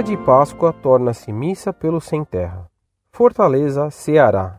Missa de Páscoa torna-se missa pelo sem terra. Fortaleza, Ceará.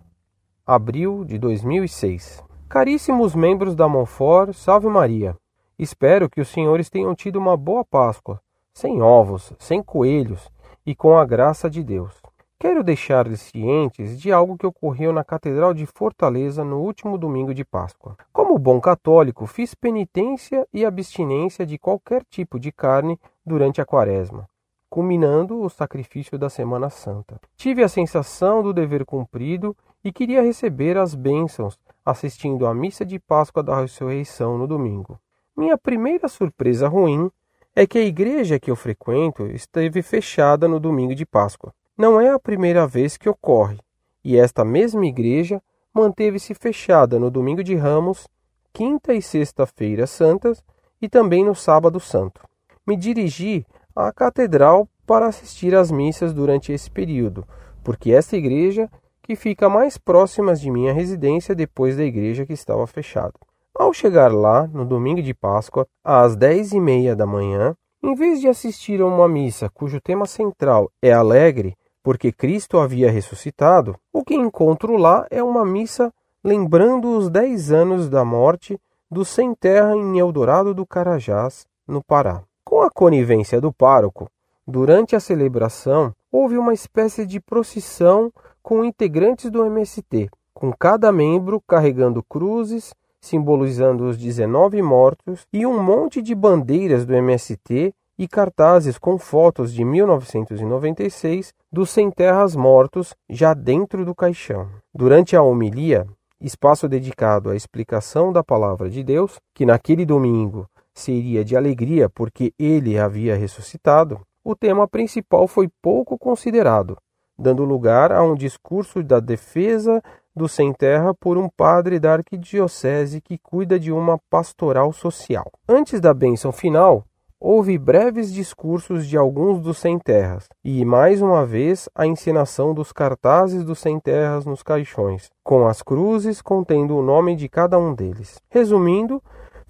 Abril de 2006. Caríssimos membros da Monfort, salve Maria. Espero que os senhores tenham tido uma boa Páscoa, sem ovos, sem coelhos e com a graça de Deus. Quero deixar-lhes cientes de algo que ocorreu na Catedral de Fortaleza no último domingo de Páscoa. Como bom católico, fiz penitência e abstinência de qualquer tipo de carne durante a quaresma, culminando o sacrifício da Semana Santa. Tive a sensação do dever cumprido e queria receber as bênçãos assistindo à missa de Páscoa da Ressurreição no domingo. Minha primeira surpresa ruim é que a igreja que eu frequento esteve fechada no domingo de Páscoa. Não é a primeira vez que ocorre, e esta mesma igreja manteve-se fechada no domingo de Ramos, quinta e sexta-feira santas e também no sábado santo. Me dirigi à catedral para assistir às missas durante esse período, porque esta igreja que fica mais próxima de minha residência depois da igreja que estava fechada. Ao chegar lá, no domingo de Páscoa, às dez e meia da manhã, em vez de assistir a uma missa cujo tema central é alegre, porque Cristo havia ressuscitado, o que encontro lá é uma missa lembrando os dez anos da morte do sem terra em Eldorado do Carajás, no Pará. Com a conivência do pároco, durante a celebração houve uma espécie de procissão com integrantes do MST, com cada membro carregando cruzes simbolizando os 19 mortos e um monte de bandeiras do MST e cartazes com fotos de 1996 dos sem terras mortos já dentro do caixão. Durante a homilia, espaço dedicado à explicação da palavra de Deus, que naquele domingo seria de alegria porque ele havia ressuscitado, o tema principal foi pouco considerado, dando lugar a um discurso da defesa do sem terra por um padre da arquidiocese que cuida de uma pastoral social. Antes da bênção final, houve breves discursos de alguns dos sem-terras e, mais uma vez, a encenação dos cartazes dos sem-terras nos caixões, com as cruzes contendo o nome de cada um deles. Resumindo,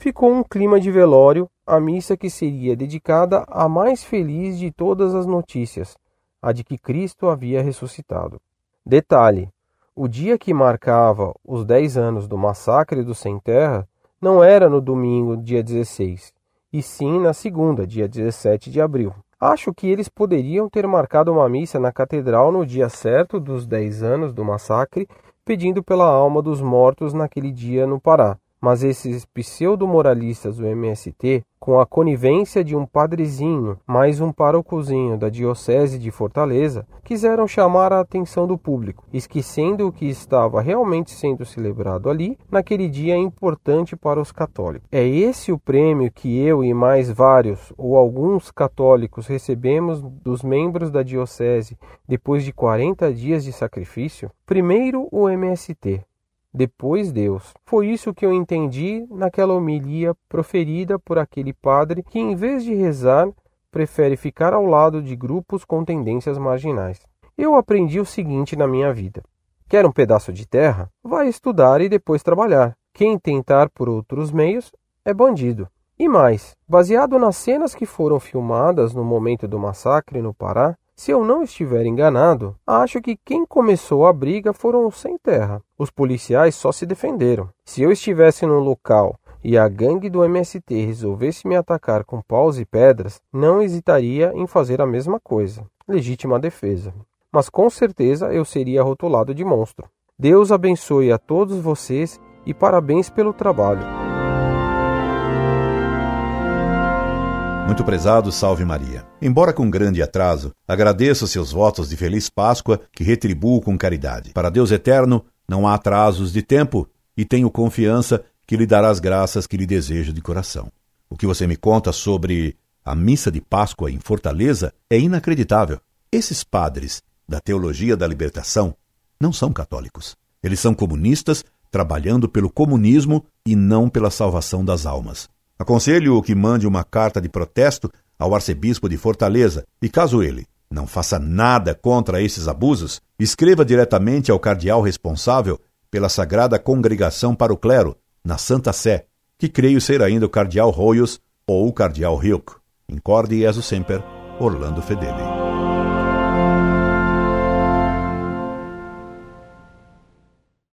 ficou um clima de velório, a missa que seria dedicada à mais feliz de todas as notícias, a de que Cristo havia ressuscitado. Detalhe: o dia que marcava os dez anos do massacre do Sem Terra não era no domingo, dia 16, e sim na segunda, dia 17 de abril. Acho que eles poderiam ter marcado uma missa na catedral no dia certo dos 10 anos do massacre, pedindo pela alma dos mortos naquele dia no Pará. Mas esses pseudo-moralistas do MST com a conivência de um padrezinho, mais um parocozinho da Diocese de Fortaleza, quiseram chamar a atenção do público, esquecendo o que estava realmente sendo celebrado ali naquele dia importante para os católicos. É esse o prêmio que eu e mais vários ou alguns católicos recebemos dos membros da Diocese depois de 40 dias de sacrifício? Primeiro, o MST, depois Deus. Foi isso que eu entendi naquela homilia proferida por aquele padre que, em vez de rezar, prefere ficar ao lado de grupos com tendências marginais. Eu aprendi o seguinte na minha vida: quer um pedaço de terra? Vai estudar e depois trabalhar. Quem tentar por outros meios é bandido. E mais, baseado nas cenas que foram filmadas no momento do massacre no Pará, se eu não estiver enganado, acho que quem começou a briga foram os sem terra. Os policiais só se defenderam. Se eu estivesse no local e a gangue do MST resolvesse me atacar com paus e pedras, não hesitaria em fazer a mesma coisa. Legítima defesa. Mas com certeza eu seria rotulado de monstro. Deus abençoe a todos vocês e parabéns pelo trabalho. Muito prezado, salve Maria. Embora com grande atraso, agradeço seus votos de feliz Páscoa que retribuo com caridade. Para Deus eterno, não há atrasos de tempo e tenho confiança que lhe dará as graças que lhe desejo de coração. O que você me conta sobre a missa de Páscoa em Fortaleza é inacreditável. Esses padres da teologia da libertação não são católicos. Eles são comunistas trabalhando pelo comunismo e não pela salvação das almas. Aconselho que mande uma carta de protesto ao arcebispo de Fortaleza e, caso ele não faça nada contra esses abusos, escreva diretamente ao cardeal responsável pela Sagrada Congregação para o Clero, na Santa Sé, que creio ser ainda o cardeal Royos ou o cardeal Hilk. Incorde Jesus Semper, Orlando Fedeli.